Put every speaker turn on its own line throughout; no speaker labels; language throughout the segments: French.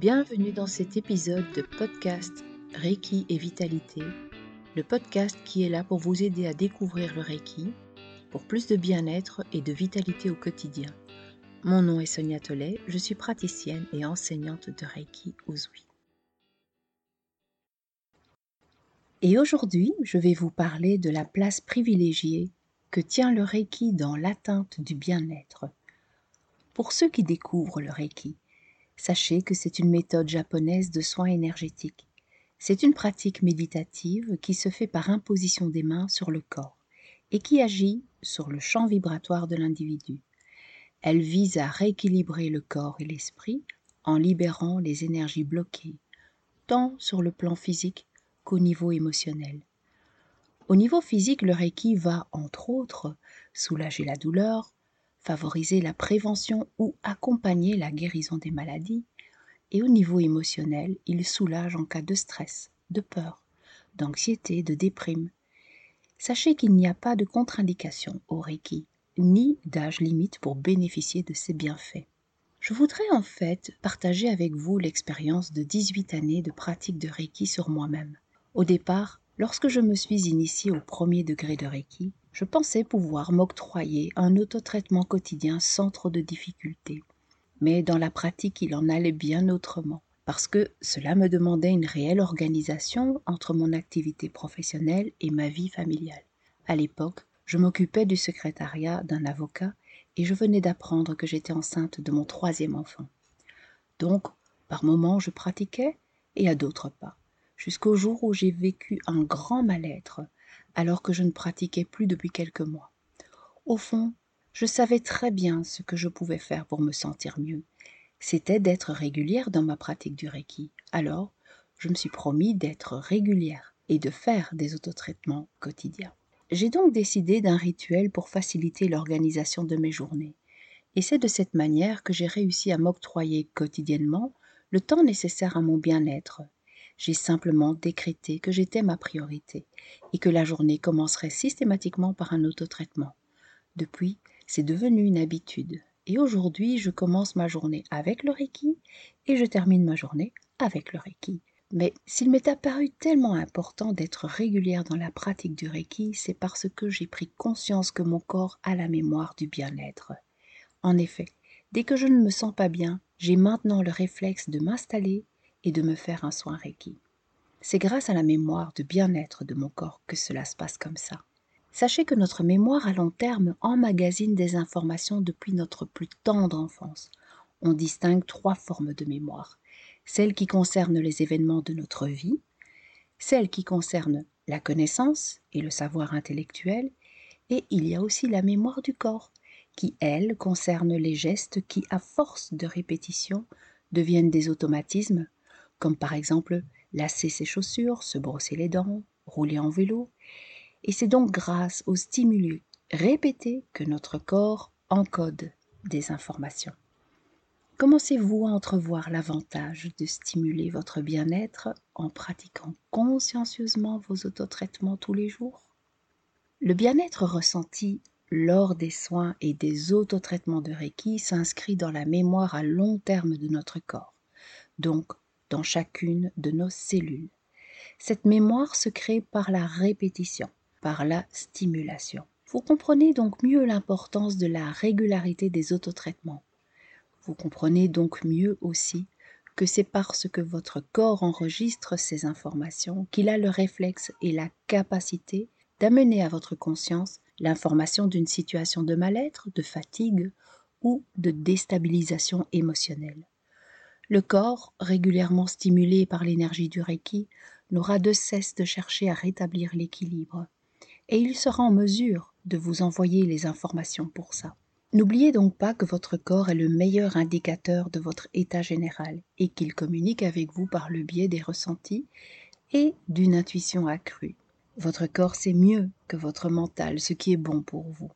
Bienvenue dans cet épisode de podcast Reiki et Vitalité, le podcast qui est là pour vous aider à découvrir le Reiki, pour plus de bien-être et de vitalité au quotidien. Mon nom est Sonia Tollet, je suis praticienne et enseignante de Reiki Uzui. Et aujourd'hui, je vais vous parler de la place privilégiée que tient le Reiki dans l'atteinte du bien-être. Pour ceux qui découvrent le Reiki, sachez que c'est une méthode japonaise de soins énergétiques. C'est une pratique méditative qui se fait par imposition des mains sur le corps et qui agit sur le champ vibratoire de l'individu. Elle vise à rééquilibrer le corps et l'esprit en libérant les énergies bloquées, tant sur le plan physique qu'au niveau émotionnel. Au niveau physique, le Reiki va, entre autres, soulager la douleur, favoriser la prévention ou accompagner la guérison des maladies, et au niveau émotionnel, il soulage en cas de stress, de peur, d'anxiété, de déprime. Sachez qu'il n'y a pas de contre-indication au Reiki, ni d'âge limite pour bénéficier de ses bienfaits. Je voudrais en fait partager avec vous l'expérience de 18 années de pratique de Reiki sur moi-même. Au départ, lorsque je me suis initiée au premier degré de Reiki, je pensais pouvoir m'octroyer un autotraitement quotidien sans trop de difficultés. Mais dans la pratique, il en allait bien autrement, parce que cela me demandait une réelle organisation entre mon activité professionnelle et ma vie familiale. À l'époque, je m'occupais du secrétariat d'un avocat et je venais d'apprendre que j'étais enceinte de mon troisième enfant. Donc, par moments, je pratiquais et à d'autres pas, jusqu'au jour où j'ai vécu un grand mal-être alors que je ne pratiquais plus depuis quelques mois. Au fond, je savais très bien ce que je pouvais faire pour me sentir mieux. C'était d'être régulière dans ma pratique du Reiki. Alors, je me suis promis d'être régulière et de faire des autotraitements quotidiens. J'ai donc décidé d'un rituel pour faciliter l'organisation de mes journées. Et c'est de cette manière que j'ai réussi à m'octroyer quotidiennement le temps nécessaire à mon bien-être, j'ai simplement décrété que j'étais ma priorité et que la journée commencerait systématiquement par un autotraitement. Depuis, c'est devenu une habitude. Et aujourd'hui, je commence ma journée avec le Reiki et je termine ma journée avec le Reiki. Mais s'il m'est apparu tellement important d'être régulière dans la pratique du Reiki, c'est parce que j'ai pris conscience que mon corps a la mémoire du bien-être. En effet, dès que je ne me sens pas bien, j'ai maintenant le réflexe de m'installer et de me faire un soin Reiki. C'est grâce à la mémoire de bien-être de mon corps que cela se passe comme ça. Sachez que notre mémoire à long terme emmagasine des informations depuis notre plus tendre enfance. On distingue trois formes de mémoire. Celle qui concerne les événements de notre vie, celle qui concerne la connaissance et le savoir intellectuel, et il y a aussi la mémoire du corps, qui, elle, concerne les gestes qui, à force de répétition, deviennent des automatismes comme par exemple lasser ses chaussures, se brosser les dents, rouler en vélo. Et c'est donc grâce aux stimuli répétés que notre corps encode des informations. Commencez-vous à entrevoir l'avantage de stimuler votre bien-être en pratiquant consciencieusement vos autotraitements tous les jours? Le bien-être ressenti lors des soins et des autotraitements de Reiki s'inscrit dans la mémoire à long terme de notre corps. Donc, dans chacune de nos cellules. Cette mémoire se crée par la répétition, par la stimulation. Vous comprenez donc mieux l'importance de la régularité des autotraitements. Vous comprenez donc mieux aussi que c'est parce que votre corps enregistre ces informations qu'il a le réflexe et la capacité d'amener à votre conscience l'information d'une situation de mal-être, de fatigue ou de déstabilisation émotionnelle. Le corps, régulièrement stimulé par l'énergie du Reiki, n'aura de cesse de chercher à rétablir l'équilibre, et il sera en mesure de vous envoyer les informations pour ça. N'oubliez donc pas que votre corps est le meilleur indicateur de votre état général et qu'il communique avec vous par le biais des ressentis et d'une intuition accrue. Votre corps sait mieux que votre mental ce qui est bon pour vous,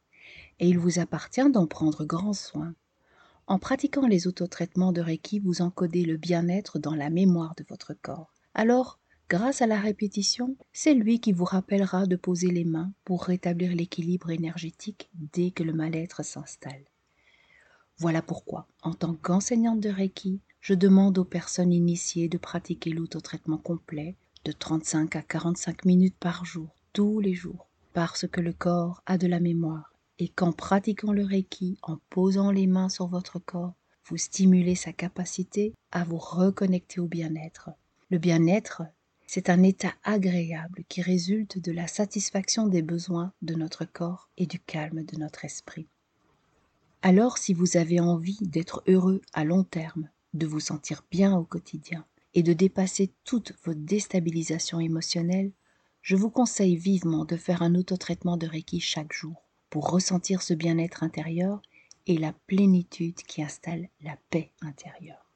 et il vous appartient d'en prendre grand soin. En pratiquant les autotraitements de Reiki, vous encodez le bien-être dans la mémoire de votre corps. Alors, grâce à la répétition, c'est lui qui vous rappellera de poser les mains pour rétablir l'équilibre énergétique dès que le mal-être s'installe. Voilà pourquoi, en tant qu'enseignante de Reiki, je demande aux personnes initiées de pratiquer l'autotraitement complet de 35 à 45 minutes par jour, tous les jours, parce que le corps a de la mémoire et qu'en pratiquant le Reiki, en posant les mains sur votre corps, vous stimulez sa capacité à vous reconnecter au bien-être. Le bien-être, c'est un état agréable qui résulte de la satisfaction des besoins de notre corps et du calme de notre esprit. Alors si vous avez envie d'être heureux à long terme, de vous sentir bien au quotidien et de dépasser toute votre déstabilisation émotionnelle, je vous conseille vivement de faire un autotraitement de Reiki chaque jour pour ressentir ce bien-être intérieur et la plénitude qui installe la paix intérieure.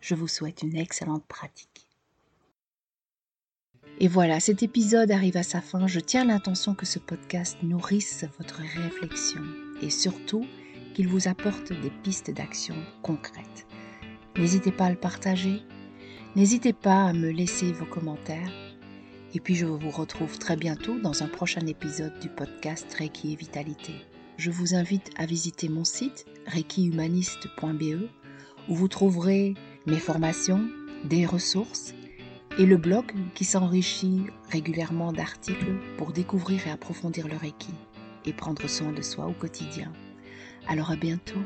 Je vous souhaite une excellente pratique. Et voilà, cet épisode arrive à sa fin. Je tiens l'intention que ce podcast nourrisse votre réflexion et surtout qu'il vous apporte des pistes d'action concrètes. N'hésitez pas à le partager, n'hésitez pas à me laisser vos commentaires et puis je vous retrouve très bientôt dans un prochain épisode du podcast Reiki et Vitalité. Je vous invite à visiter mon site reikihumaniste.be où vous trouverez mes formations, des ressources et le blog qui s'enrichit régulièrement d'articles pour découvrir et approfondir le Reiki et prendre soin de soi au quotidien. Alors à bientôt